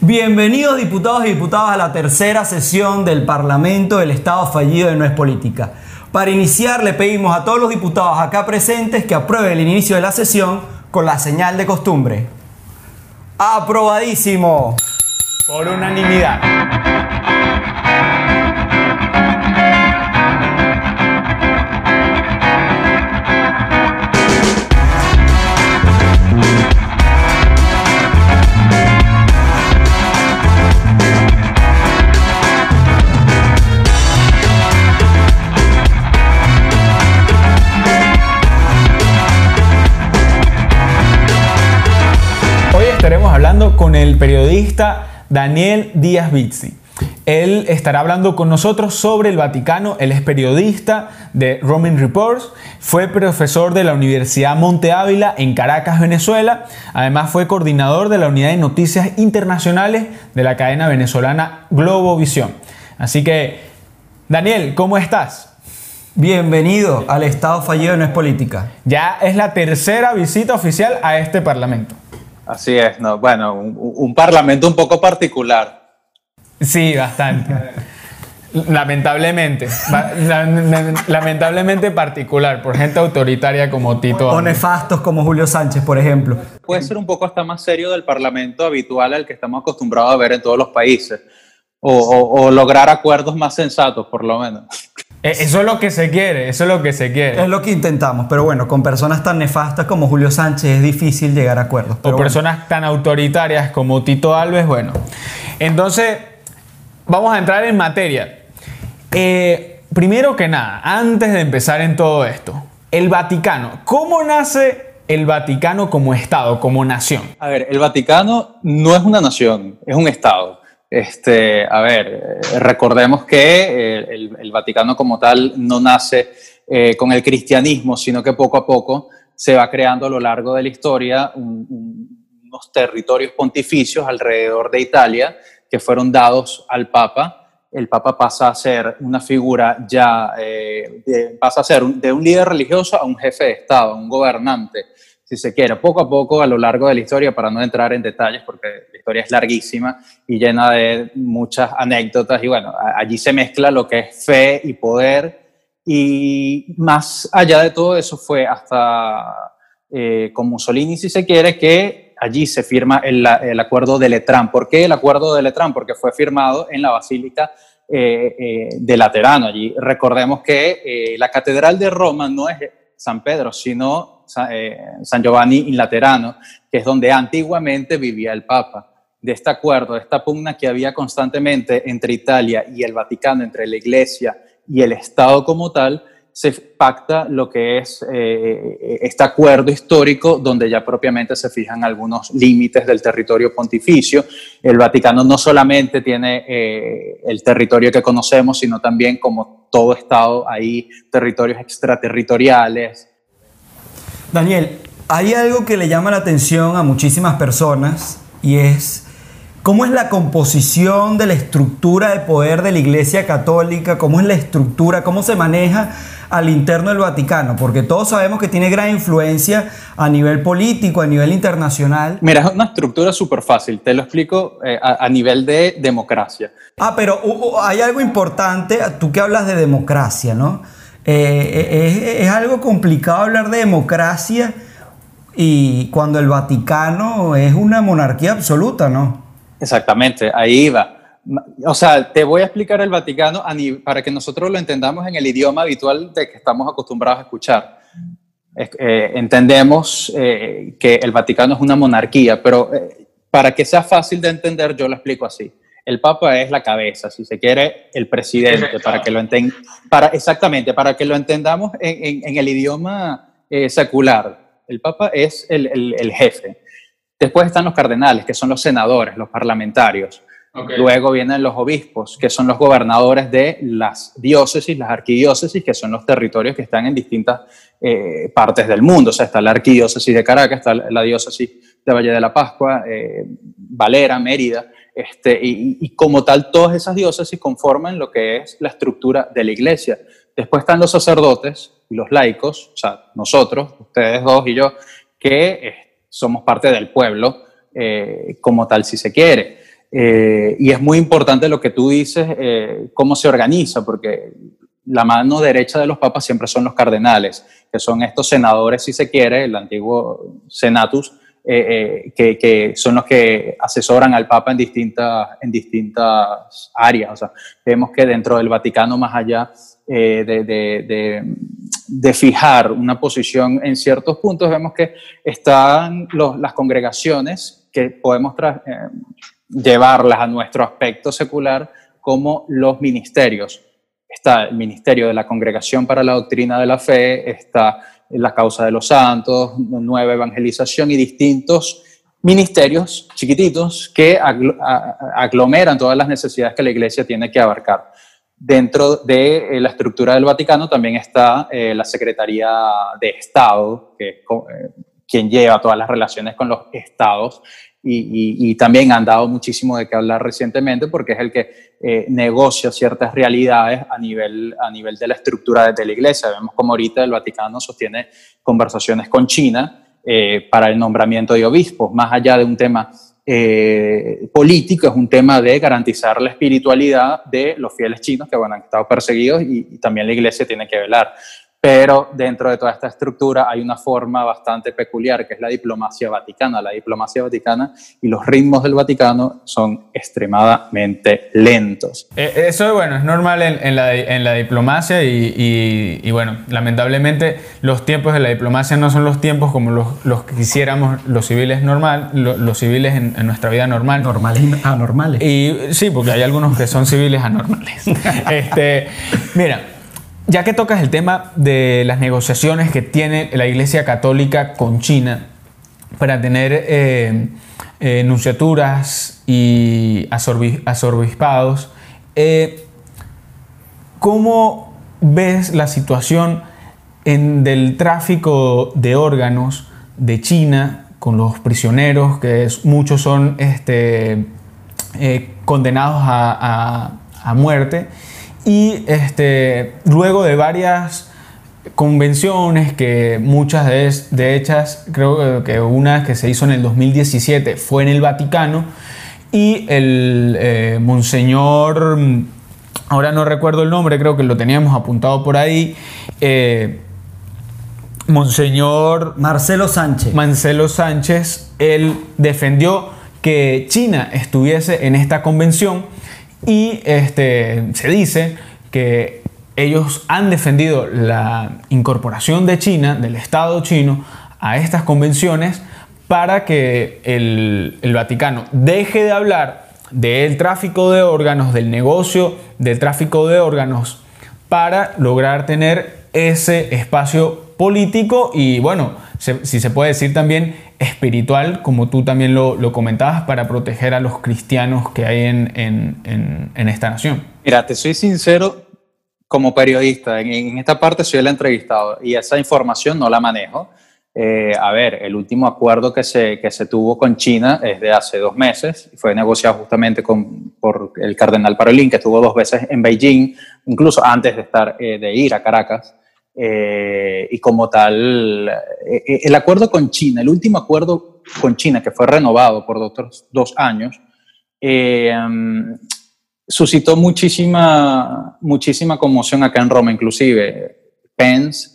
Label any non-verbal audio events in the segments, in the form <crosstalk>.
Bienvenidos diputados y diputadas a la tercera sesión del Parlamento del Estado fallido de No es Política. Para iniciar le pedimos a todos los diputados acá presentes que aprueben el inicio de la sesión con la señal de costumbre. Aprobadísimo. Por unanimidad. Estaremos hablando con el periodista Daniel Díaz Bizzi. Él estará hablando con nosotros sobre el Vaticano. Él es periodista de Roman Reports, fue profesor de la Universidad Monte Ávila en Caracas, Venezuela. Además fue coordinador de la Unidad de Noticias Internacionales de la cadena venezolana Globovisión. Así que, Daniel, ¿cómo estás? Bienvenido al Estado fallido No es Política. Ya es la tercera visita oficial a este Parlamento. Así es, no, bueno, un, un parlamento un poco particular. Sí, bastante. Lamentablemente, lamentablemente particular por gente autoritaria como Tito. O nefastos como Julio Sánchez, por ejemplo. Puede ser un poco hasta más serio del parlamento habitual al que estamos acostumbrados a ver en todos los países. O, o- o lograr acuerdos más sensatos, por lo menos. Eh, Eso es lo que se quiere, eso es lo que se quiere. Es lo que intentamos, pero bueno, con personas tan nefastas como Julio Sánchez es difícil llegar a acuerdos. o bueno. personas tan autoritarias como Tito Alves, bueno. Entonces, vamos a entrar en materia. Eh, primero que nada, antes de empezar en todo esto, el Vaticano. ¿Cómo nace el Vaticano como Estado, como nación? A ver, el Vaticano no es una nación, es un Estado. Este, a ver, eh, recordemos que eh, el, Vaticano como tal no nace eh, con el cristianismo, sino que poco a poco se va creando a lo largo de la historia un- un- unos territorios pontificios alrededor de Italia que fueron dados al Papa. El Papa pasa a ser una figura ya, pasa a ser un- de un líder religioso a un jefe de Estado, un gobernante si se quiere, poco a poco a lo largo de la historia, para no entrar en detalles, porque la historia es larguísima y llena de muchas anécdotas, y bueno, allí se mezcla lo que es fe y poder, y más allá de todo eso fue hasta eh, con Mussolini, si se quiere, que allí se firma el, el acuerdo de Letrán. ¿Por qué el acuerdo de Letrán? Porque fue firmado en la Basílica eh, eh, de Laterano. Allí recordemos que eh, la Catedral de Roma no es San Pedro, sino Eh, San Giovanni in Laterano, que es donde antiguamente vivía el Papa. De este acuerdo, de esta pugna que había constantemente entre Italia y el Vaticano, entre la Iglesia y el Estado como tal, se pacta lo que es eh, este acuerdo histórico donde ya propiamente se fijan algunos límites del territorio pontificio. El Vaticano no solamente tiene eh, el territorio que conocemos, sino también como todo Estado hay territorios extraterritoriales, Daniel, hay algo que le llama la atención a muchísimas personas y es cómo es la composición de la estructura de poder de la Iglesia Católica, cómo es la estructura, cómo se maneja al interno del Vaticano, porque todos sabemos que tiene gran influencia a nivel político, a nivel internacional. Mira, es una estructura súper fácil, te lo explico eh, a, a nivel de democracia. Ah, pero uh, uh, hay algo importante, tú que hablas de democracia, ¿no? Eh, es, es algo complicado hablar de democracia y cuando el Vaticano es una monarquía absoluta, ¿no? Exactamente, ahí va. O sea, te voy a explicar el Vaticano para que nosotros lo entendamos en el idioma habitual de que estamos acostumbrados a escuchar. Es- eh, entendemos eh, que el Vaticano es una monarquía, pero eh, para que sea fácil de entender, yo lo explico así. El Papa es la cabeza, si se quiere, el presidente, para que lo enten- para Exactamente, para que lo entendamos en, en- en el idioma eh, secular. El Papa es el, el- el jefe. Después están los cardenales, que son los senadores, los parlamentarios. Luego vienen los obispos, que son los gobernadores de las diócesis, las arquidiócesis, que son los territorios que están en distintas eh, partes del mundo. O sea, está la arquidiócesis de Caracas, está la diócesis de Valle de la Pascua, eh, Valera, Mérida. Este, y, como tal, todas esas diócesis conforman lo que es la estructura de la iglesia. Después están los sacerdotes y los laicos, o sea, nosotros, ustedes dos y yo, que eh, somos parte del pueblo, eh, como tal, si se quiere. y es muy importante lo que tú dices, cómo se organiza, porque la mano derecha de los papas siempre son los cardenales, que son estos senadores, si se quiere, el antiguo senatus, eh, eh, que, son los que asesoran al Papa en distintas, en distintas áreas. O sea, vemos que dentro del Vaticano, más allá eh, de, de, fijar una posición en ciertos puntos, vemos que están las congregaciones que podemos llevarlas a nuestro aspecto secular como los ministerios. Está el Ministerio de la Congregación para la Doctrina de la Fe, está la causa de los santos, nueva evangelización y distintos ministerios chiquititos que aglomeran todas las necesidades que la iglesia tiene que abarcar. Dentro de eh, la estructura del Vaticano también está eh, la Secretaría de Estado, que es eh, quien lleva todas las relaciones con los estados y, también han dado muchísimo de qué hablar recientemente porque es el que eh, negocia ciertas realidades a nivel, a nivel de la estructura de, la iglesia. Vemos como ahorita el Vaticano sostiene conversaciones con China eh, para el nombramiento de obispos, más allá de un tema eh, político, es un tema de garantizar la espiritualidad de los fieles chinos que bueno, han estado perseguidos y, y también la iglesia tiene que velar pero dentro de toda esta estructura hay una forma bastante peculiar que es la diplomacia vaticana. La diplomacia vaticana y los ritmos del Vaticano son extremadamente lentos. Eh, eso bueno, es normal en, la, diplomacia y, bueno, lamentablemente los tiempos de la diplomacia no son los tiempos como los, que quisiéramos los civiles normal, los, civiles en, nuestra vida normal. Normales y anormales. Y sí, porque hay algunos que son civiles anormales. <laughs> este, mira, ya que tocas el tema de las negociaciones que tiene la Iglesia Católica con China para tener eh, eh, enunciaturas y asorbispados, eh, ¿cómo ves la situación del tráfico de órganos de China con los prisioneros, que muchos son este, condenados a muerte? Y este, luego de varias convenciones, que muchas de, de hechas, creo que una que se hizo en el 2017 fue en el Vaticano, y el eh, monseñor, ahora no recuerdo el nombre, creo que lo teníamos apuntado por ahí, eh, monseñor Marcelo Sánchez. Marcelo Sánchez, él defendió que China estuviese en esta convención y este, se dice que ellos han defendido la incorporación de China, del Estado chino, a estas convenciones para que el, Vaticano deje de hablar del tráfico de órganos, del negocio del tráfico de órganos, para lograr tener ese espacio político y, bueno, si se puede decir también espiritual, como tú también lo, comentabas, para proteger a los cristianos que hay en, esta nación. Mira, te soy sincero, como periodista, en, esta parte soy el entrevistado y esa información no la manejo. Eh, a ver, el último acuerdo que se, que se tuvo con China es de hace dos meses, fue negociado justamente con, por el cardenal Parolín, que estuvo dos veces en Beijing, incluso antes de, estar, eh, de ir a Caracas. Eh, y como tal, eh, eh, el acuerdo con China, el último acuerdo con China que fue renovado por otros dos años, mm, suscitó muchísima, muchísima conmoción acá en Roma, inclusive Pence,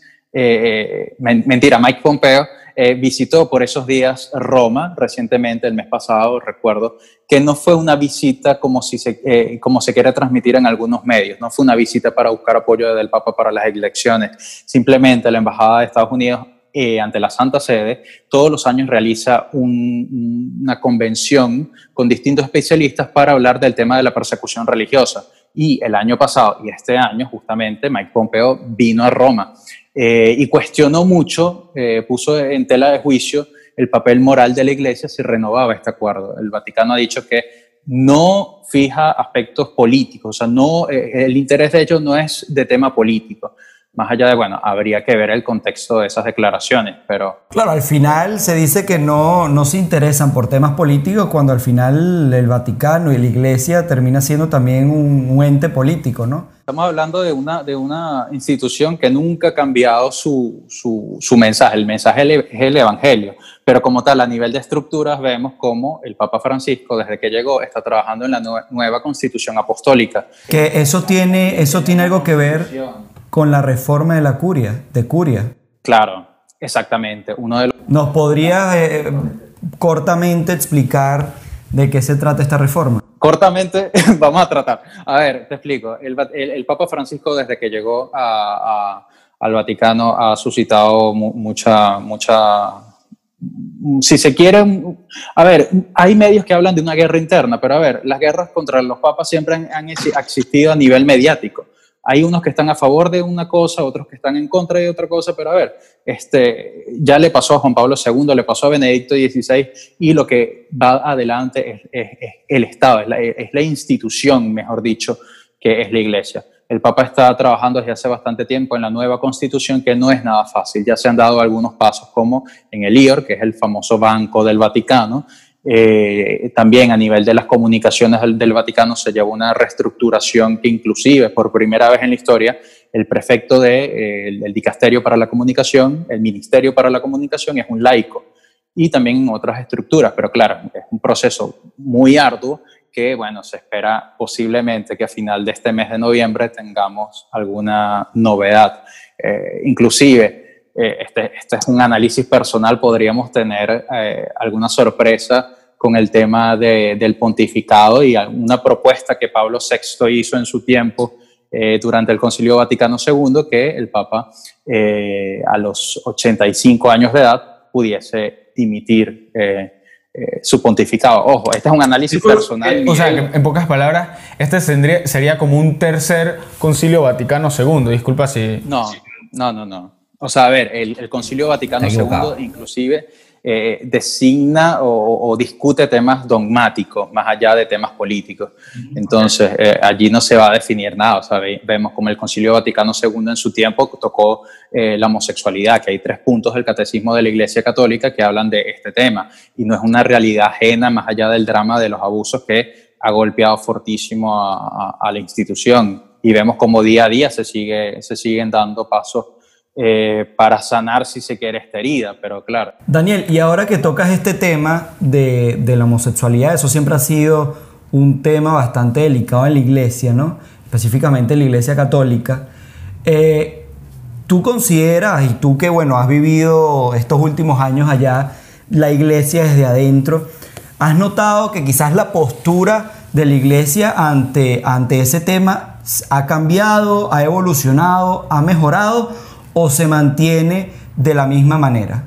mentira, Mike Pompeo, eh, visitó por esos días Roma recientemente, el mes pasado, recuerdo, que no fue una visita como, si se, eh, como se quiere transmitir en algunos medios, no fue una visita para buscar apoyo del Papa para las elecciones, simplemente la Embajada de Estados Unidos eh, ante la Santa Sede, todos los años realiza una convención con distintos especialistas para hablar del tema de la persecución religiosa. Y el año pasado y este año, justamente, Mike Pompeo vino a Roma eh, y cuestionó mucho, eh, puso en tela de juicio el papel moral de la Iglesia si renovaba este acuerdo. El Vaticano ha dicho que no fija aspectos políticos, o sea, no, eh, el interés de ellos no es de tema político. Más allá de, bueno, habría que ver el contexto de esas declaraciones, pero... Claro, al final se dice que no, no se interesan por temas políticos cuando al final el Vaticano y la Iglesia termina siendo también un ente político, ¿no? Estamos hablando de una, de una institución que nunca ha cambiado su, su, su mensaje. El mensaje es el Evangelio. Pero como tal, a nivel de estructuras, vemos cómo el Papa Francisco, desde que llegó, está trabajando en la nueva constitución apostólica. Que eso tiene, eso tiene algo que ver con la reforma de la curia, de curia. Claro, exactamente. Uno de ¿Nos podrías eh, cortamente explicar de qué se trata esta reforma? Cortamente, <laughs> vamos a tratar. A ver, te explico. El, Papa Francisco, desde que llegó al Vaticano, ha suscitado mucha, mucha si se quiere, a ver, hay medios que hablan de una guerra interna, pero a ver, las guerras contra los papas siempre han, existido a nivel mediático. Hay unos que están a favor de una cosa, otros que están en contra de otra cosa, pero a ver, este, ya le pasó a Juan Pablo II, le pasó a Benedicto XVI, y lo que va adelante es, el Estado, es la, es la institución, mejor dicho, que es la Iglesia. El Papa está trabajando desde hace bastante tiempo en la nueva constitución, que no es nada fácil. Ya se han dado algunos pasos, como en el IOR, que es el famoso Banco del Vaticano. Eh, también a nivel de las comunicaciones del, Vaticano se llevó una reestructuración que inclusive por primera vez en la historia el prefecto del de, eh, dicasterio para la comunicación, el ministerio para la comunicación es un laico y también otras estructuras, pero claro, es un proceso muy arduo que, bueno, se espera posiblemente que a final de este mes de noviembre tengamos alguna novedad. Eh, inclusive, eh, este, este, es un análisis personal, podríamos tener eh, alguna sorpresa con el tema del pontificado y una propuesta que Pablo VI hizo en su tiempo durante el Concilio Vaticano II, que el Papa a los 85 años de edad pudiese dimitir eh, su pontificado. Ojo, este es un análisis personal. o sea, en pocas palabras, este sería como un tercer concilio Vaticano II. Disculpa si... No, no, no, no. O sea, a ver, el, el concilio Vaticano II inclusive eh, designa o, discute temas dogmáticos más allá de temas políticos. Entonces, eh, allí no se va a definir nada. O sea, vemos como el Concilio Vaticano II en su tiempo tocó eh, la homosexualidad, que hay tres puntos del catecismo de la Iglesia Católica que hablan de este tema. Y no es una realidad ajena más allá del drama de los abusos que ha golpeado fortísimo a, a la institución. Y vemos como día a día se, sigue, se siguen dando pasos eh, para sanar, si se quiere, esta herida, pero claro. Daniel, y ahora que tocas este tema de, la homosexualidad, eso siempre ha sido un tema bastante delicado en la iglesia, ¿no? Específicamente en la iglesia católica. Eh, ¿Tú consideras, y tú que, bueno, has vivido estos últimos años allá, la iglesia desde adentro, ¿has notado que quizás la postura de la iglesia ante, ante ese tema ha cambiado, ha evolucionado, ha mejorado? O se mantiene de la misma manera?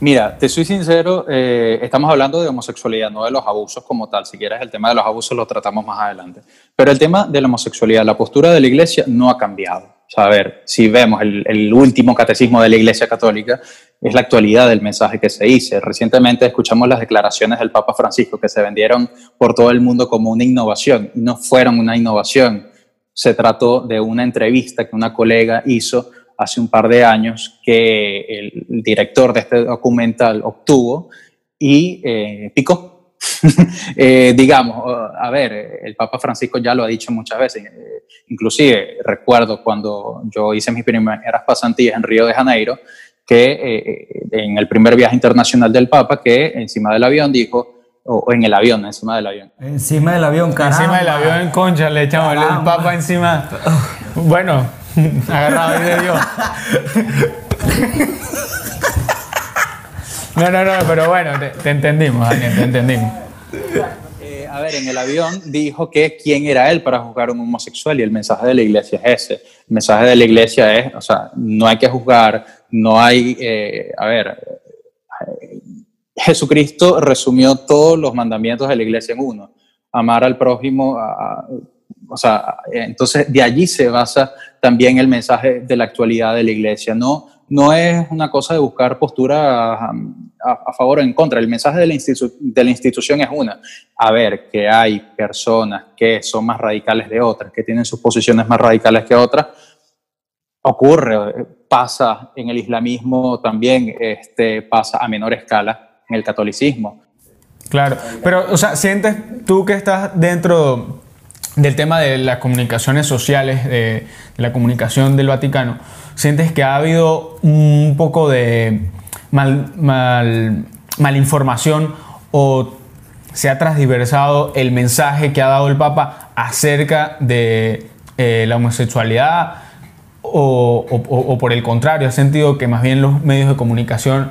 Mira, te soy sincero, eh, estamos hablando de homosexualidad, no de los abusos como tal. Si quieres, el tema de los abusos lo tratamos más adelante. Pero el tema de la homosexualidad, la postura de la Iglesia no ha cambiado. O a ver, si vemos el, último catecismo de la Iglesia Católica, es la actualidad del mensaje que se hizo. Recientemente escuchamos las declaraciones del Papa Francisco que se vendieron por todo el mundo como una innovación no fueron una innovación. Se trató de una entrevista que una colega hizo hace un par de años que el director de este documental obtuvo y eh, picó. <laughs> Eh, digamos, a ver, el Papa Francisco ya lo ha dicho muchas veces, eh, inclusive recuerdo cuando yo hice mis primeras pasantías en Río de Janeiro, que en el primer viaje internacional del Papa, que encima del avión dijo, o, en el avión, encima del avión. Encima del avión, caramba. Encima del avión, en concha, le echamos el Papa encima. Bueno, <laughs> Agarrado ahí de. No, no, no, pero bueno, te, entendimos, Daniel, te entendimos. Eh, a ver, en el avión dijo que quién era él para juzgar a un homosexual y el mensaje de la iglesia es ese. El mensaje de la iglesia es, o sea, no hay que juzgar, no hay, eh, a ver, eh, Jesucristo resumió todos los mandamientos de la iglesia en uno. Amar al prójimo, o sea, entonces de allí se basa también el mensaje de la actualidad de la iglesia. No, no es una cosa de buscar postura a, favor o en contra. El mensaje de la, de la institución es una. A ver, que hay personas que son más radicales de otras, que tienen sus posiciones más radicales que otras. Ocurre, pasa en el islamismo también, este, pasa a menor escala en el catolicismo. Claro, pero, o sea, sientes tú que estás dentro del tema de las comunicaciones sociales, de, la comunicación del Vaticano, ¿sientes que ha habido un poco de mal, mal, malinformación o se ha transversado el mensaje que ha dado el Papa acerca de eh, la homosexualidad o, por el contrario, ha sentido que más bien los medios de comunicación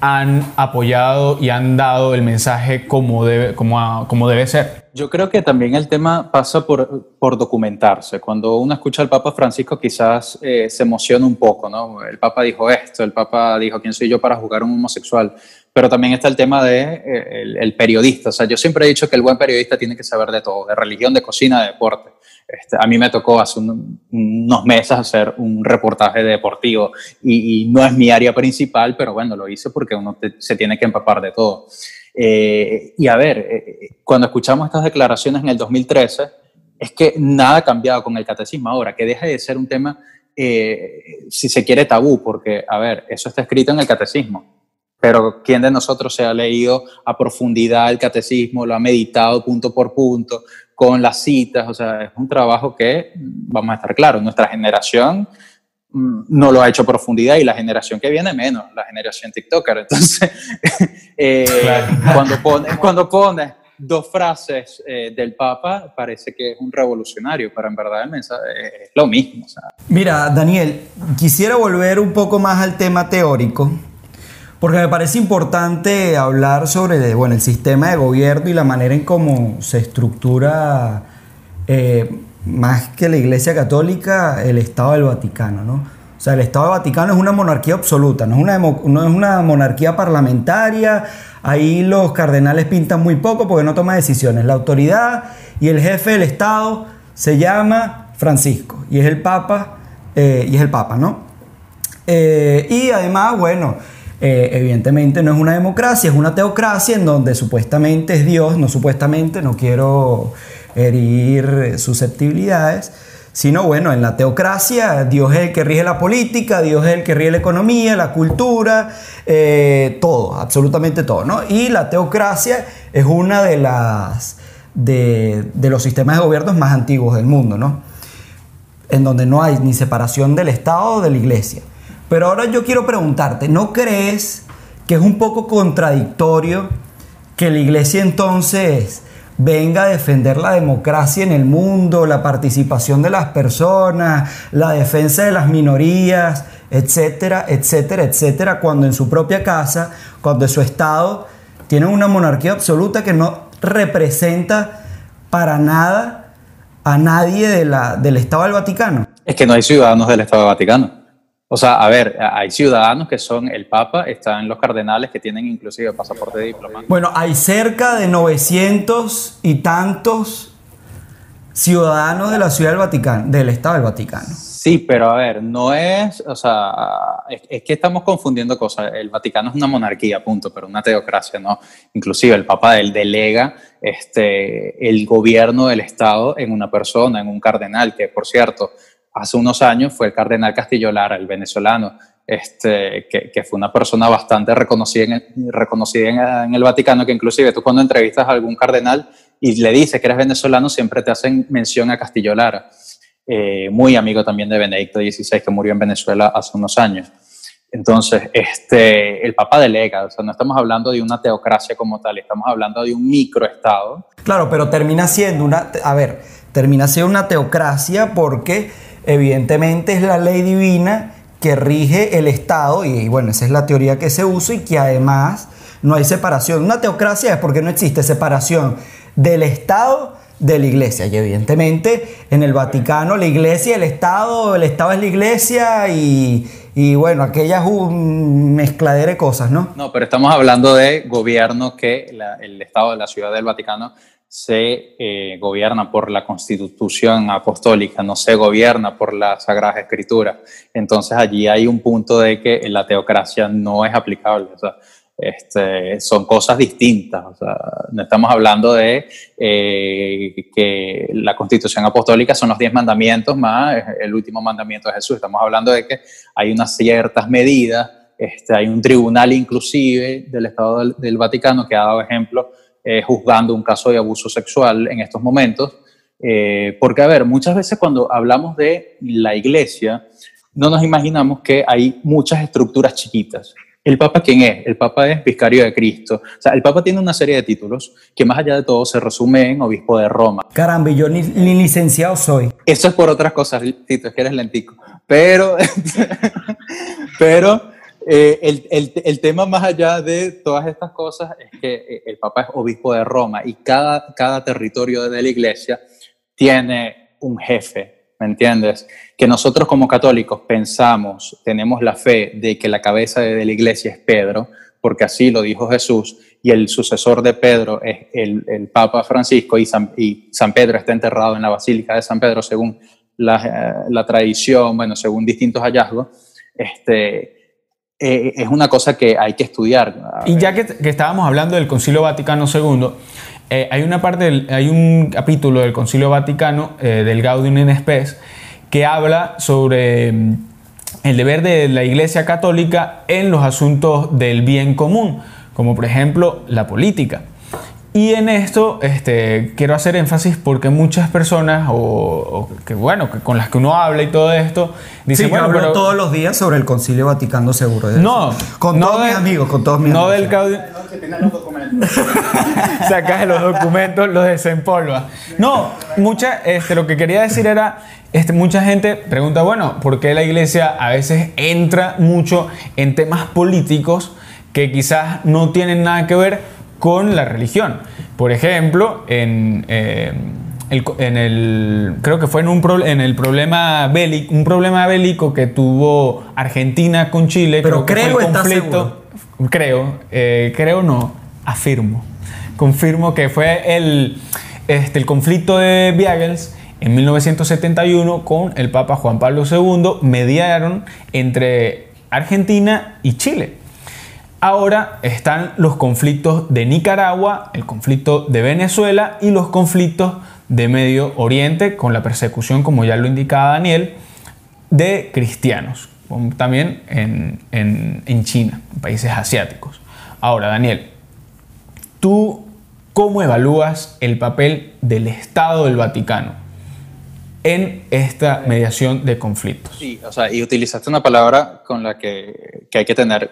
han apoyado y han dado el mensaje como debe, como, como debe ser? Yo creo que también el tema pasa por, por documentarse. Cuando uno escucha al Papa Francisco quizás eh, se emociona un poco, ¿no? El Papa dijo esto, el Papa dijo, ¿quién soy yo para jugar un homosexual? Pero también está el tema de eh, el, periodista. O sea, yo siempre he dicho que el buen periodista tiene que saber de todo, de religión, de cocina, de deporte. Este, a mí me tocó hace unos meses hacer un reportaje deportivo y, no es mi área principal, pero bueno, lo hice porque uno se tiene que empapar de todo. Eh, y a ver, eh, cuando escuchamos estas declaraciones en el 2013, es que nada ha cambiado con el catecismo ahora, que deja de ser un tema, eh, si se quiere, tabú, porque, a ver, eso está escrito en el catecismo. Pero ¿quién de nosotros se ha leído a profundidad el catecismo, lo ha meditado punto por punto, con las citas? O sea, es un trabajo que, vamos a estar claros, nuestra generación no lo ha hecho a profundidad y la generación que viene menos, la generación TikToker. Entonces, <laughs> eh, cuando pones cuando pone dos frases eh, del Papa, parece que es un revolucionario, pero en verdad el mensaje es lo mismo. Mira, Daniel, quisiera volver un poco más al tema teórico, porque me parece importante hablar sobre bueno, el sistema de gobierno y la manera en cómo se estructura. Eh, más que la Iglesia Católica, el Estado del Vaticano, ¿no? O sea, el Estado del Vaticano es una monarquía absoluta, no es una, monarquía parlamentaria, ahí los cardenales pintan muy poco porque no toman decisiones. La autoridad y el jefe del Estado se llama Francisco y es el Papa, eh, y es el Papa, ¿no? Eh, y además, bueno, evidentemente no es una democracia, es una teocracia en donde supuestamente es Dios, no supuestamente, no quiero herir susceptibilidades, sino bueno, en la teocracia Dios es el que rige la política, Dios es el que rige la economía, la cultura, eh, todo, absolutamente todo, ¿no? Y la teocracia es una de las de, los sistemas de gobierno más antiguos del mundo, ¿no? En donde no hay ni separación del Estado o de la Iglesia. Pero ahora yo quiero preguntarte, ¿no crees que es un poco contradictorio que la Iglesia entonces venga a defender la democracia en el mundo, la participación de las personas, la defensa de las minorías, etcétera, etcétera, etcétera, cuando en su propia casa, cuando su Estado tiene una monarquía absoluta que no representa para nada a nadie del Estado del Vaticano. Es que no hay ciudadanos del Estado del Vaticano. O sea, a ver, hay ciudadanos que son el Papa, están los cardenales que tienen inclusive pasaporte diplomático. Bueno, hay cerca de 900 y tantos ciudadanos de la Ciudad del Vaticano, del Estado del Vaticano. Sí, pero a ver, no es, o sea, es, que estamos confundiendo cosas. El Vaticano es una monarquía, punto, pero una teocracia, ¿no? Inclusive el Papa delega este, el gobierno del Estado en una persona, en un cardenal, que por cierto, hace unos años fue el cardenal Castillo Lara, el venezolano, este, que, fue una persona bastante reconocida, en, el Vaticano, que inclusive tú cuando entrevistas a algún cardenal y le dices que eres venezolano, siempre te hacen mención a Castillo Lara, eh, muy amigo también de Benedicto XVI, que murió en Venezuela hace unos años. Entonces, este, el Papa delega, o sea, no estamos hablando de una teocracia como tal, estamos hablando de un microestado. Claro, pero termina siendo una, a ver, termina siendo una teocracia porque evidentemente es la ley divina que rige el Estado, y bueno, esa es la teoría que se usa, y que además no hay separación. Una teocracia es porque no existe separación del Estado de la iglesia. Y evidentemente en el Vaticano la iglesia, el Estado, el Estado es la iglesia y, bueno, aquella mezcladera de cosas, ¿no? No, pero estamos hablando de gobierno que el Estado de la Ciudad del Vaticano se eh, gobierna por la constitución apostólica, no se gobierna por la Sagrada Escritura. Entonces allí hay un punto de que la teocracia no es aplicable. este, son cosas distintas. no estamos hablando de eh, que la constitución apostólica son los diez mandamientos más el último mandamiento de Jesús. Estamos hablando de que hay unas ciertas medidas, este, hay un tribunal inclusive del Estado del Vaticano que ha dado ejemplo eh, juzgando un caso de abuso sexual en estos momentos, Eh, porque, a ver, muchas veces cuando hablamos de la iglesia, no nos imaginamos que hay muchas estructuras chiquitas. ¿El Papa quién es? El Papa es vicario de Cristo. O sea, el Papa tiene una serie de títulos que más allá de todo se resume en obispo de Roma. Caramba, yo ni, licenciado soy. Eso es por otras cosas, Tito, es que eres lentico. Pero, <laughs> pero eh, el, tema más allá de todas estas cosas es que eh, el Papa es obispo de Roma y cada, cada territorio de la iglesia tiene un jefe, ¿me entiendes? Que nosotros como católicos pensamos, tenemos la fe de que la cabeza de la iglesia es Pedro, porque así lo dijo Jesús, y el sucesor de Pedro es el, Papa Francisco, y San, y San, Pedro está enterrado en la Basílica de San Pedro, según la, eh, la tradición, bueno, según distintos hallazgos, este, eh, es una cosa que hay que estudiar. Y ya que, estábamos hablando del Concilio Vaticano II, eh, hay una parte, hay un capítulo del Concilio Vaticano, eh, del Gaudium in Spes, que habla sobre mm, el deber de la Iglesia Católica en los asuntos del bien común, como por ejemplo la política. Y en esto este, quiero hacer énfasis porque muchas personas, o, que bueno, que con las que uno habla y todo esto, dicen, sí, bueno, yo hablo todos los días sobre el Concilio Vaticano seguro. no, con todos mis amigos, con todos mis no amigos. Del los documentos. <laughs> Sacas los documentos, los desempolva. No, mucha, este, lo que quería decir era, este, mucha gente pregunta, bueno, ¿por qué la iglesia a veces entra mucho en temas políticos que quizás no tienen nada que ver con la religión. Por ejemplo, en, eh, el, en el, creo que fue en, un en el problema bélico, un problema bélico que tuvo Argentina con Chile. Pero creo, que el conflicto. Creo, eh, creo no, afirmo. Confirmo que fue el, este, el conflicto de Biagels en 1971 con el Papa Juan Pablo II, mediaron entre Argentina y Chile. Ahora están los conflictos de Nicaragua, el conflicto de Venezuela y los conflictos de Medio Oriente con la persecución, como ya lo indicaba Daniel, de cristianos, también en, China, en países asiáticos. Ahora, Daniel, ¿tú cómo evalúas el papel del Estado del Vaticano en esta mediación de conflictos? Sí, o sea, y utilizaste una palabra con la que, que hay que tener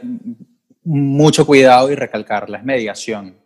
mucho cuidado y recalcarla, es mediación.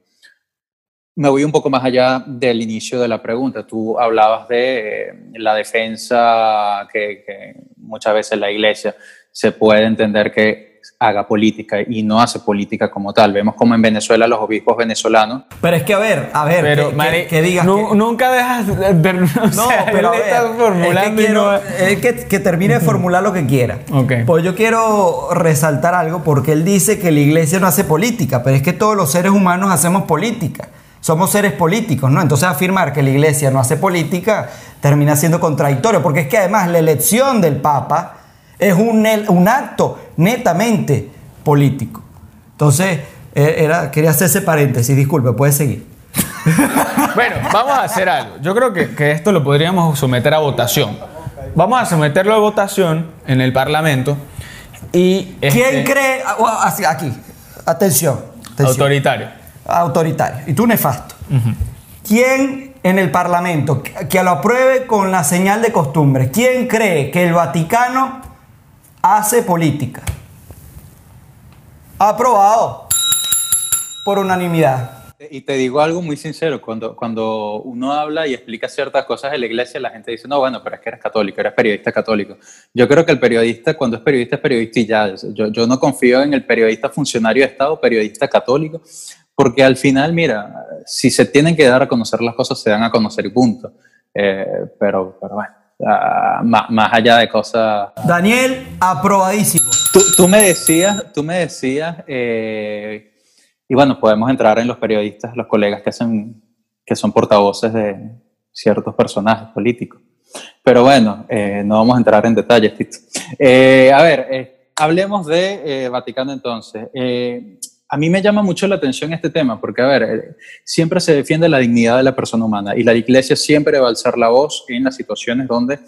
Me voy un poco más allá del inicio de la pregunta. Tú hablabas de eh, la defensa que, que muchas veces la iglesia se puede entender que haga política y no hace política como tal. Vemos como en Venezuela los obispos venezolanos. Pero es que a ver, a ver, pero, que, digas. nunca dejas de. no, pero a ver, formulando es que, que, termine de formular lo que quiera. Okay. Pues yo quiero resaltar algo porque él dice que la iglesia no hace política, pero es que todos los seres humanos hacemos política. Somos seres políticos, ¿no? Entonces afirmar que la iglesia no hace política termina siendo contradictorio, porque es que además la elección del Papa es un, un acto netamente político. Entonces, eh, era, quería hacer ese paréntesis, disculpe, puede seguir. <laughs> bueno, vamos a hacer algo. Yo creo que, esto lo podríamos someter a votación. Vamos a someterlo a votación en el Parlamento. Y ¿Quién este, cree? Ah, aquí, atención, Autoritario. Autoritario. Y tú nefasto. ¿Quién en el Parlamento que lo apruebe con la señal de costumbre? ¿Quién cree que el Vaticano hace política. Aprobado por unanimidad. Y te digo algo muy sincero, cuando, cuando uno habla y explica ciertas cosas de la iglesia, la gente dice, no, bueno, pero es que eres católico, eres periodista católico. Yo creo que el periodista, cuando es periodista, es periodista y ya. Yo, yo no confío en el periodista funcionario de Estado, periodista católico, porque al final, mira, si se tienen que dar a conocer las cosas, se dan a conocer y punto. Eh, pero, pero bueno más, allá de cosas. Daniel, aprobadísimo. Tú, me decías, tú me decías, eh, y bueno, podemos entrar en los periodistas, los colegas que, hacen, que son portavoces de ciertos personajes políticos. Pero bueno, eh, no vamos a entrar en detalles, Tito. Eh, a ver, hablemos de Vaticano entonces a mí me llama mucho la atención este tema, porque, a ver, eh, siempre se defiende la dignidad de la persona humana y la iglesia siempre va a alzar la voz en las situaciones donde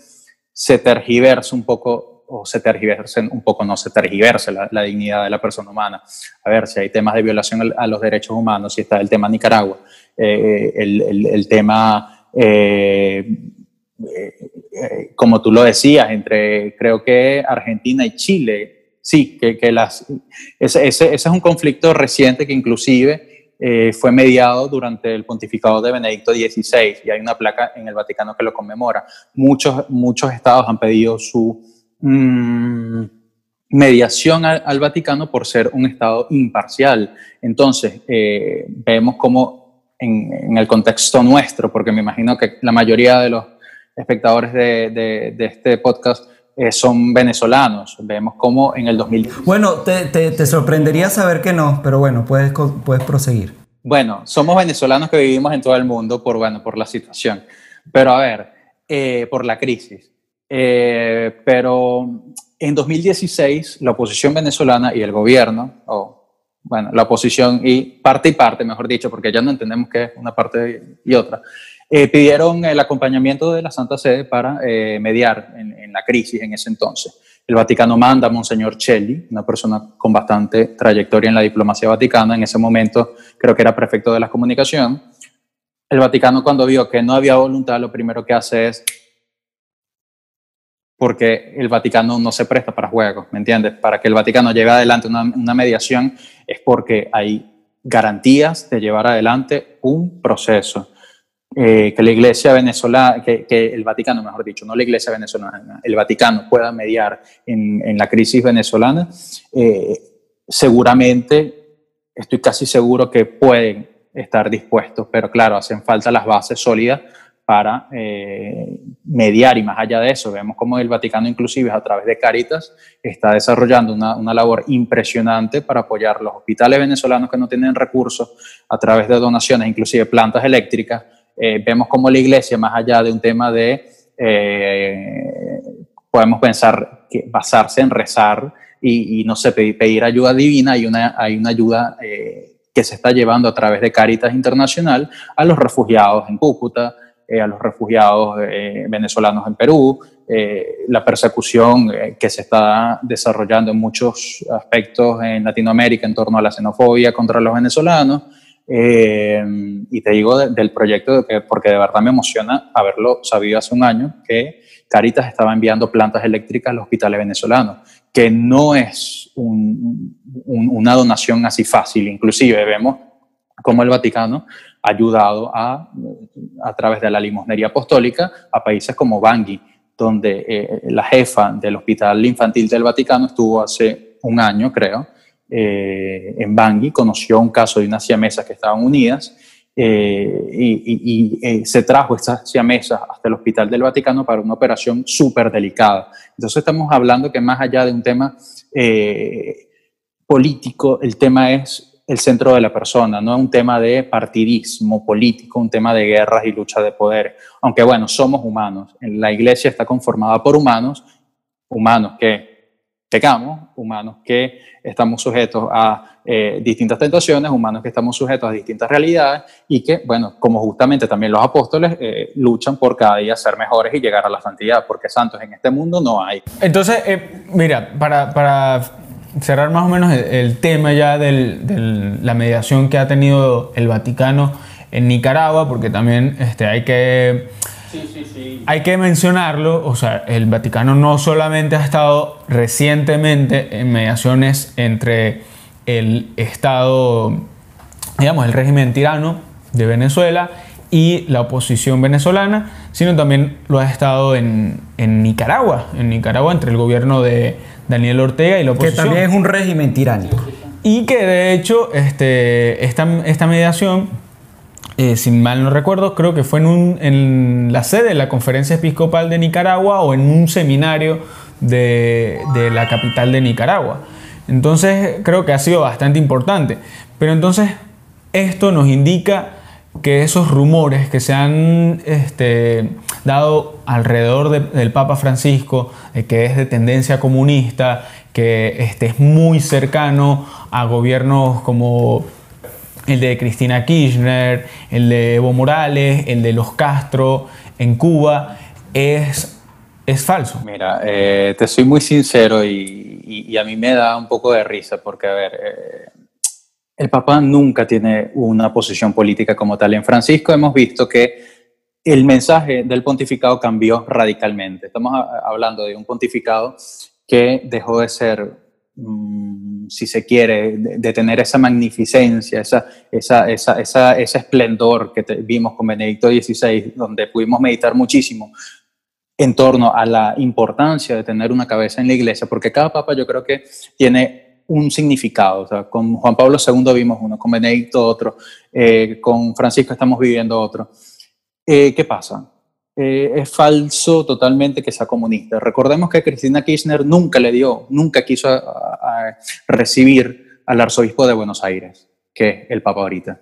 se tergiversa un poco, o se tergiversa un poco, no se tergiversa la, dignidad de la persona humana. A ver, si hay temas de violación a los derechos humanos, si está el tema Nicaragua, eh, el, tema... Eh, como tú lo decías, entre creo que Argentina y Chile, sí, que, que las, ese, ese, es un conflicto reciente que inclusive eh, fue mediado durante el pontificado de Benedicto XVI y hay una placa en el Vaticano que lo conmemora. Muchos, muchos estados han pedido su mmm, mediación al, Vaticano por ser un estado imparcial. Entonces, eh, vemos como en, en, el contexto nuestro, porque me imagino que la mayoría de los espectadores de, de este podcast eh, son venezolanos. Vemos como en el 2000... Bueno, te, te, te, sorprendería saber que no, pero bueno, puedes, puedes proseguir. Bueno, somos venezolanos que vivimos en todo el mundo por, bueno, por la situación. Pero a ver, eh, por la crisis. Eh, pero en 2016 la oposición venezolana y el gobierno, o bueno, la oposición y parte y parte, mejor dicho, porque ya no entendemos qué es una parte y otra, eh, pidieron el acompañamiento de la Santa Sede para eh, mediar en, en, la crisis en ese entonces. El Vaticano manda a Monseñor Celli, una persona con bastante trayectoria en la diplomacia vaticana, en ese momento creo que era prefecto de la comunicación. El Vaticano cuando vio que no había voluntad, lo primero que hace es porque el Vaticano no se presta para juegos, ¿me entiendes? Para que el Vaticano lleve adelante una, una, mediación es porque hay garantías de llevar adelante un proceso. Eh, que la iglesia venezolana, que, el Vaticano, mejor dicho, no la iglesia venezolana, el Vaticano pueda mediar en, la crisis venezolana, eh, seguramente, estoy casi seguro que pueden estar dispuestos, pero claro, hacen falta las bases sólidas para eh, mediar y más allá de eso, vemos como el Vaticano inclusive a través de Caritas está desarrollando una, labor impresionante para apoyar los hospitales venezolanos que no tienen recursos a través de donaciones, inclusive plantas eléctricas. Eh, vemos como la iglesia, más allá de un tema de, eh, podemos pensar que basarse en rezar y, no sé, pedir, ayuda divina, hay una, hay una ayuda que se está llevando a través de Caritas Internacional a los refugiados en Cúcuta, eh, a los refugiados eh, venezolanos en Perú, eh, la persecución que se está desarrollando en muchos aspectos en Latinoamérica en torno a la xenofobia contra los venezolanos. Y te digo de, del proyecto que, porque de verdad me emociona haberlo sabido hace un año, que Caritas estaba enviando plantas eléctricas a los hospitales venezolanos, que no es un, un, una donación así fácil. Inclusive vemos cómo el Vaticano ha ayudado a, a través de la limosnería apostólica a países como Bangui, donde eh, la jefa del Hospital Infantil del Vaticano estuvo hace un año, creo, eh, en Bangui, conoció un caso de unas siamesas que estaban unidas eh, y, y, y se trajo estas siamesas hasta el Hospital del Vaticano para una operación súper delicada. Entonces estamos hablando que más allá de un tema político, el tema es el centro de la persona, no es un tema de partidismo político, un tema de guerras y lucha de poder. Aunque bueno, somos humanos. La iglesia está conformada por humanos, humanos que pecamos, humanos que estamos sujetos a eh, distintas tentaciones, humanos que estamos sujetos a distintas realidades y que, bueno, como justamente también los apóstoles eh, luchan por cada día ser mejores y llegar a la santidad, porque santos en este mundo no hay. Entonces, eh, mira, para, cerrar más o menos el, el tema ya de la mediación que ha tenido el Vaticano en Nicaragua, porque también este, hay que... Sí, sí, sí. Hay que mencionarlo, o sea, el Vaticano no solamente ha estado recientemente en mediaciones entre el Estado, digamos, el régimen tirano de Venezuela y la oposición venezolana, sino también lo ha estado en, en Nicaragua, en Nicaragua entre el gobierno de, Daniel Ortega y la oposición. Que también es un régimen tiránico. Y que de hecho este, esta, esta mediación, eh, si mal no recuerdo, creo que fue en, un, en, la sede de la Conferencia Episcopal de Nicaragua o en un seminario de, la capital de Nicaragua. Entonces creo que ha sido bastante importante. Pero entonces esto nos indica que esos rumores que se han este, dado alrededor de, del Papa Francisco, eh, que es de tendencia comunista, que este, es muy cercano a gobiernos como el de Cristina Kirchner, el de Evo Morales, el de los Castro en Cuba, es, es falso. Mira, eh, te soy muy sincero y, a mí me da un poco de risa porque, a ver, eh, el Papa nunca tiene una posición política como tal. En Francisco hemos visto que el mensaje del pontificado cambió radicalmente. Estamos hablando de un pontificado que dejó de ser, si se quiere, de, tener esa magnificencia, esa, esa, esa, ese esplendor que vimos con Benedicto XVI, donde pudimos meditar muchísimo en torno a la importancia de tener una cabeza en la iglesia, porque cada papa yo creo que tiene un significado. O sea, con Juan Pablo II vimos uno, con Benedicto otro, eh, con Francisco estamos viviendo otro. Eh, ¿Qué pasa? Eh, es falso totalmente que sea comunista. Recordemos que Cristina Kirchner nunca le dio, nunca quiso recibir al arzobispo de Buenos Aires, que es el Papa ahorita.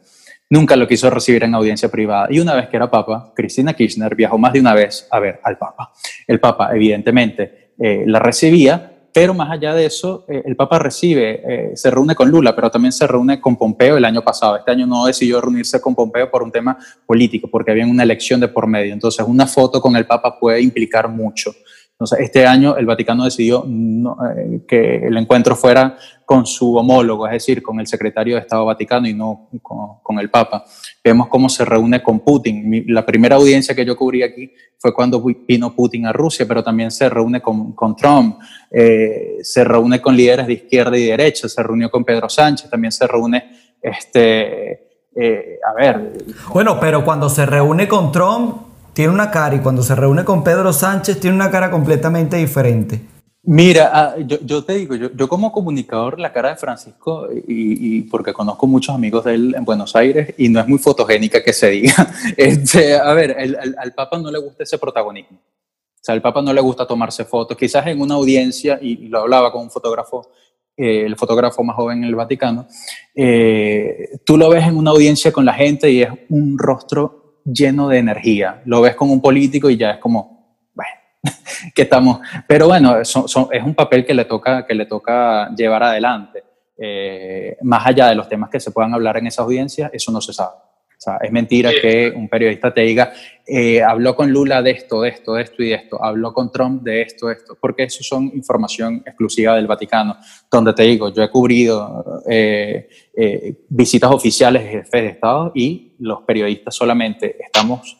Nunca lo quiso recibir en audiencia privada. Y una vez que era Papa, Cristina Kirchner viajó más de una vez a ver al Papa. El Papa, evidentemente, eh, la recibía, pero más allá de eso, eh, el Papa recibe, se reúne con Lula, pero también se reúne con Pompeo el año pasado. Este año no decidió reunirse con Pompeo por un tema político, porque había una elección de por medio. Entonces, una foto con el Papa puede implicar mucho. Entonces, este año el Vaticano decidió eh, que el encuentro fuera con su homólogo, es decir, con el secretario de Estado Vaticano y no con, el Papa. Vemos cómo se reúne con Putin. la primera audiencia que yo cubrí aquí fue cuando vino Putin a Rusia, pero también se reúne con, Trump, eh, se reúne con líderes de izquierda y derecha, se reunió con Pedro Sánchez, también se reúne, este, eh, a ver. Bueno, pero cuando se reúne con Trump tiene una cara y cuando se reúne con Pedro Sánchez tiene una cara completamente diferente. Mira, ah, yo, te digo, yo, como comunicador, la cara de Francisco, y, porque conozco muchos amigos de él en Buenos Aires, y no es muy fotogénica que se diga, <laughs> este, a ver, al Papa no le gusta ese protagonismo. O sea, al Papa no le gusta tomarse fotos. Quizás en una audiencia, y, lo hablaba con un fotógrafo, eh, el fotógrafo más joven en el Vaticano, eh, tú lo ves en una audiencia con la gente y es un rostro lleno de energía. Lo ves con un político y ya es como, bueno, <laughs> que estamos. Pero bueno, es un papel que le toca, que le toca llevar adelante. Eh, más allá de los temas que se puedan hablar en esa audiencia, eso no se sabe. O sea, es mentira que un periodista te diga, eh, habló con Lula de esto, de esto, de esto y de esto, habló con Trump de esto, de esto, porque eso son información exclusiva del Vaticano, donde te digo, yo he cubrido eh, eh, visitas oficiales de jefes de Estado y los periodistas solamente estamos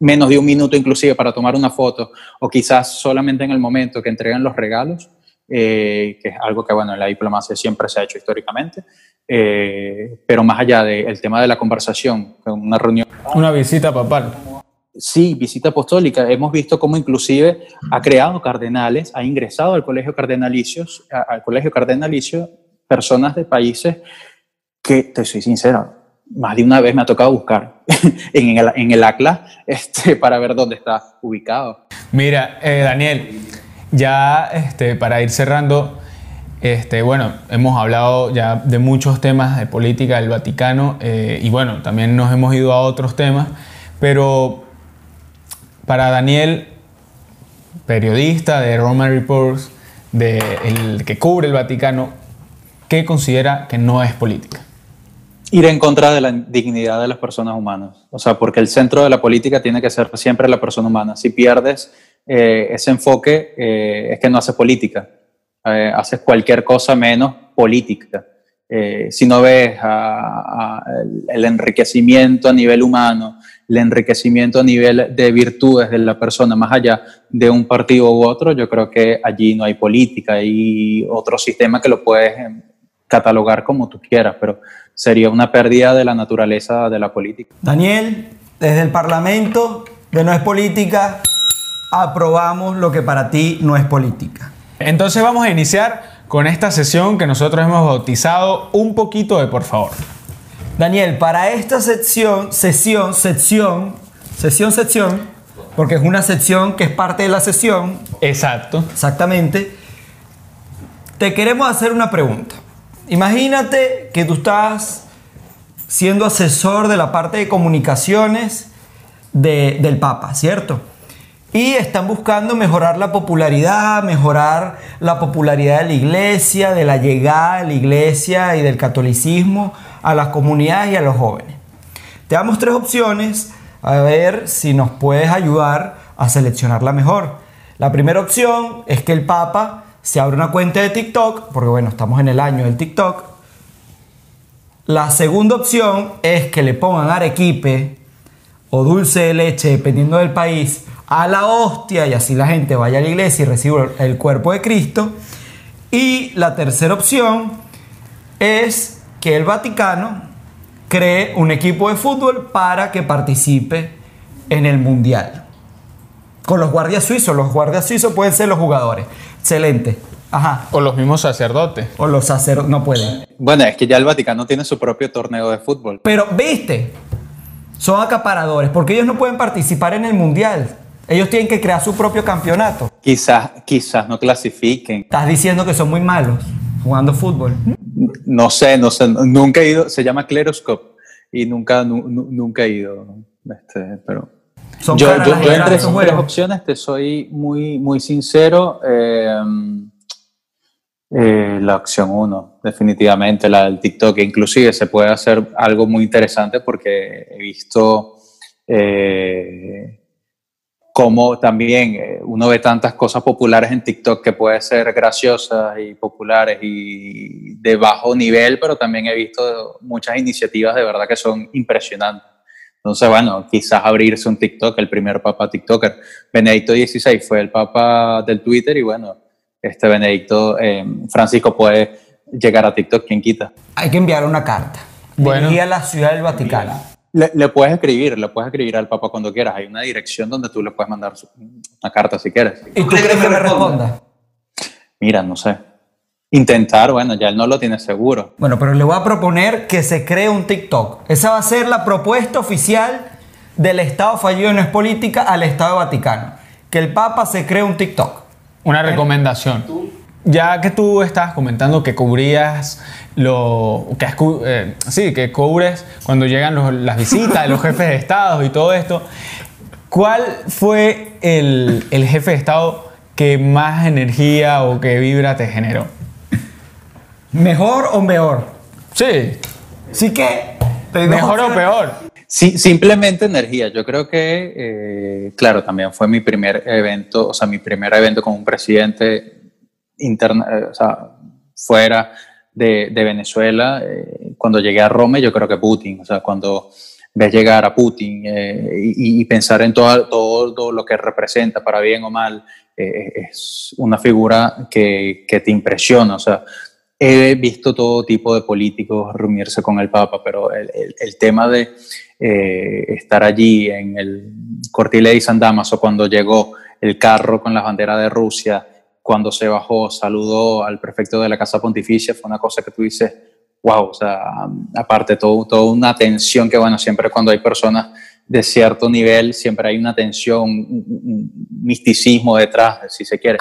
menos de un minuto inclusive para tomar una foto o quizás solamente en el momento que entregan los regalos, que es algo que bueno, en la diplomacia siempre se ha hecho históricamente, eh, pero más allá del tema de la conversación, una reunión. Una visita papal. Sí, visita apostólica. Hemos visto cómo inclusive ha creado cardenales, ha ingresado al colegio cardenalicios, al colegio cardenalicio, personas de países que, te soy sincero, más de una vez me ha tocado buscar <laughs> en, el, en el ACLA este, para ver dónde está ubicado. Mira, eh, Daniel, ya este, para ir cerrando, este, bueno, hemos hablado ya de muchos temas de política del Vaticano eh, y bueno, también nos hemos ido a otros temas, pero para Daniel, periodista de Roman Reports, de el que cubre el Vaticano, ¿qué considera que no es política? Ir en contra de la dignidad de las personas humanas. O sea, porque el centro de la política tiene que ser siempre la persona humana. Si pierdes eh, ese enfoque, eh, es que no haces política eh, haces cualquier cosa menos política. Eh, si no ves el enriquecimiento a nivel humano, el enriquecimiento a nivel de virtudes de la persona, más allá de un partido u otro, yo creo que allí no hay política, hay otro sistema que lo puedes em, catalogar como tú quieras, pero sería una pérdida de la naturaleza de la política. Daniel, desde el Parlamento de No es Política, aprobamos lo que para ti no es política. Entonces vamos a iniciar con esta sesión que nosotros hemos bautizado un poquito de por favor. Daniel, para esta sección, sesión, sección, sesión, sección, porque es una sección que es parte de la sesión. Exacto. Exactamente. Te queremos hacer una pregunta. Imagínate que tú estás siendo asesor de la parte de comunicaciones del Papa, ¿cierto? Y están buscando mejorar la popularidad, mejorar la popularidad de la iglesia, de la llegada de la iglesia y del catolicismo a las comunidades y a los jóvenes. Te damos tres opciones a ver si nos puedes ayudar a seleccionar la mejor. La primera opción es que el Papa se abra una cuenta de TikTok, porque bueno, estamos en el año del TikTok. La segunda opción es que le pongan Arequipe o dulce de leche, dependiendo del país, a la hostia y así la gente vaya a la iglesia y reciba el cuerpo de Cristo. Y la tercera opción es que el Vaticano cree un equipo de fútbol para que participe en el Mundial. Con los guardias suizos, los guardias suizos pueden ser los jugadores. Excelente. Ajá. O los mismos sacerdotes. O los sacerdotes, no pueden. Bueno, es que ya el Vaticano tiene su propio torneo de fútbol. Pero, viste, son acaparadores, porque ellos no pueden participar en el Mundial. Ellos tienen que crear su propio campeonato. Quizás, quizás no clasifiquen. Estás diciendo que son muy malos jugando fútbol. No sé, no sé, nunca he ido, se llama Cleroscope y nunca, nu- nu- nunca he ido, este, pero... Son yo, yo- yo entre esas tres opciones te soy muy, muy sincero. eh, eh, la opción uno, definitivamente, la del TikTok. Inclusive se puede hacer algo muy interesante porque he visto eh, cómo también eh, uno ve tantas cosas populares en TikTok que pueden ser graciosas y populares y de bajo nivel, pero también he visto muchas iniciativas de verdad que son impresionantes. Entonces, bueno, quizás abrirse un TikTok, el primer papa TikToker. Benedicto XVI fue el papa del Twitter y bueno, este Benedicto, eh, Francisco puede llegar a TikTok, quien quita. Hay que enviar una carta. Bueno. A la ciudad del Vaticano. Le, le puedes escribir, le puedes escribir al papa cuando quieras. Hay una dirección donde tú le puedes mandar su- una carta si quieres. ¿Y tú crees que me responda? Mira, no sé. Intentar, bueno, ya él no lo tiene seguro. Bueno, pero le voy a proponer que se cree un TikTok. Esa va a ser la propuesta oficial del Estado fallido no es política al Estado Vaticano. Que el Papa se cree un TikTok. Una recomendación. Ya que tú estabas comentando que cubrías lo que eh, sí, que cubres cuando llegan los- las visitas de los <laughs> jefes de Estado y todo esto, ¿cuál fue el, el jefe de Estado que más energía o que vibra te generó? ¿Mejor o peor? Sí, Sí que... mejor o peor. Sí, simplemente energía. Yo creo que, eh, claro, también fue mi primer evento, o sea, mi primer evento con un presidente interna, eh, o sea, fuera de, de Venezuela. Eh, cuando llegué a Roma, yo creo que Putin, o sea, cuando ves llegar a Putin eh, y, y pensar en todo, todo lo que representa, para bien o mal, eh, es una figura que, que te impresiona, o sea, he visto todo tipo de políticos reunirse con el Papa, pero el, el- el tema de eh, estar allí en el Cortile di San Damaso cuando llegó el carro con la bandera de Rusia, cuando se bajó, saludó al prefecto de la Casa Pontificia, fue una cosa que tú dices, wow, o sea, aparte todo, toda una tensión que, bueno, siempre cuando hay personas de cierto nivel, siempre hay una tensión, un, misticismo detrás, si se quiere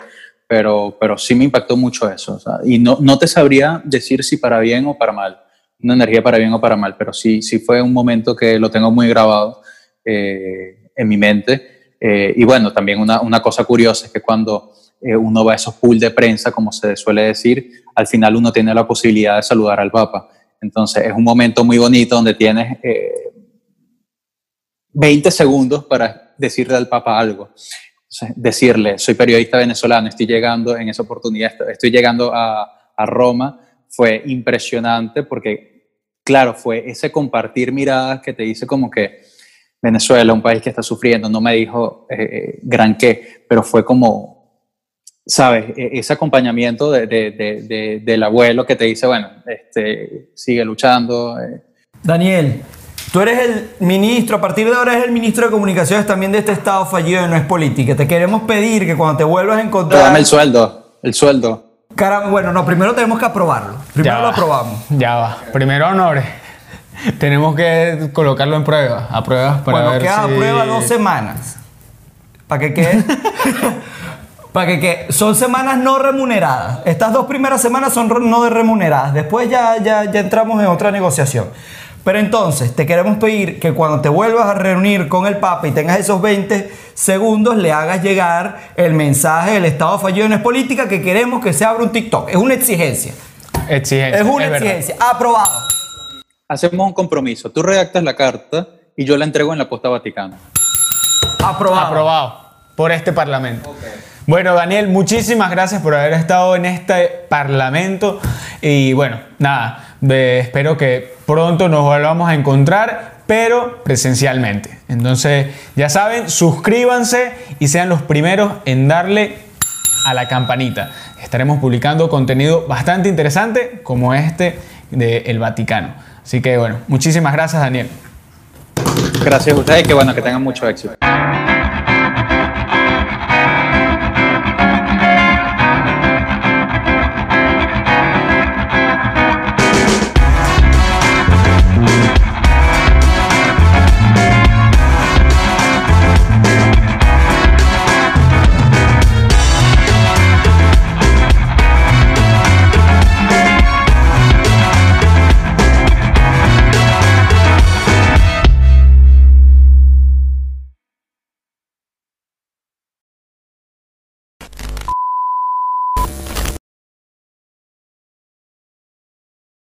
pero, pero sí me impactó mucho eso. o sea, y no, no te sabría decir si para bien o para mal, una energía para bien o para mal, pero sí, sí fue un momento que lo tengo muy grabado eh, en mi mente. Eh, y bueno, también una, una cosa curiosa es que cuando eh, uno va a esos pools de prensa, como se suele decir, al final uno tiene la posibilidad de saludar al Papa. Entonces es un momento muy bonito donde tienes eh, 20 segundos para decirle al Papa algo. Decirle, soy periodista venezolano, estoy llegando en esa oportunidad, estoy- llegando a, Roma, fue impresionante porque, claro, fue ese compartir miradas que te dice como que Venezuela, un país que está sufriendo, no me dijo eh, gran qué, pero fue como, ¿sabes? E- Ese acompañamiento de- de- de- de- del abuelo que te dice, bueno, este, sigue luchando. eh, Daniel, tú eres el ministro, a partir de ahora eres el ministro de Comunicaciones también de este Estado fallido de no es política. Te queremos pedir que cuando te vuelvas a Pero encontrar... dame el sueldo, el sueldo. Cara- bueno, no, primero tenemos que aprobarlo. Primero Ya lo va. aprobamos. Ya va. Primero honores. Tenemos que colocarlo en prueba, a pruebas para bueno, ver queda si... a prueba dos semanas. Para que quede... <laughs> Para que. Son semanas no remuneradas. Estas dos primeras semanas son no remuneradas. Después ya, ya, ya entramos en otra negociación. Pero entonces, te queremos pedir que cuando te vuelvas a reunir con el Papa y tengas esos 20 segundos, le hagas llegar el mensaje del Estado fallido no es política que queremos que se abra un TikTok. Es una exigencia. Exigencia. Es una exigencia. Aprobado. Hacemos un compromiso. Tú redactas la carta y yo la entrego en la posta Vaticana. Aprobado. Aprobado por este Parlamento. Bueno, Daniel, muchísimas gracias por haber estado en este Parlamento. Y bueno, nada, de- espero que pronto nos volvamos a encontrar pero presencialmente. Entonces, ya saben, suscríbanse y sean los primeros en darle a la campanita. Estaremos publicando contenido bastante interesante como este del Vaticano. Así que bueno, muchísimas gracias Daniel. Gracias a ustedes y que bueno, que tengan mucho éxito.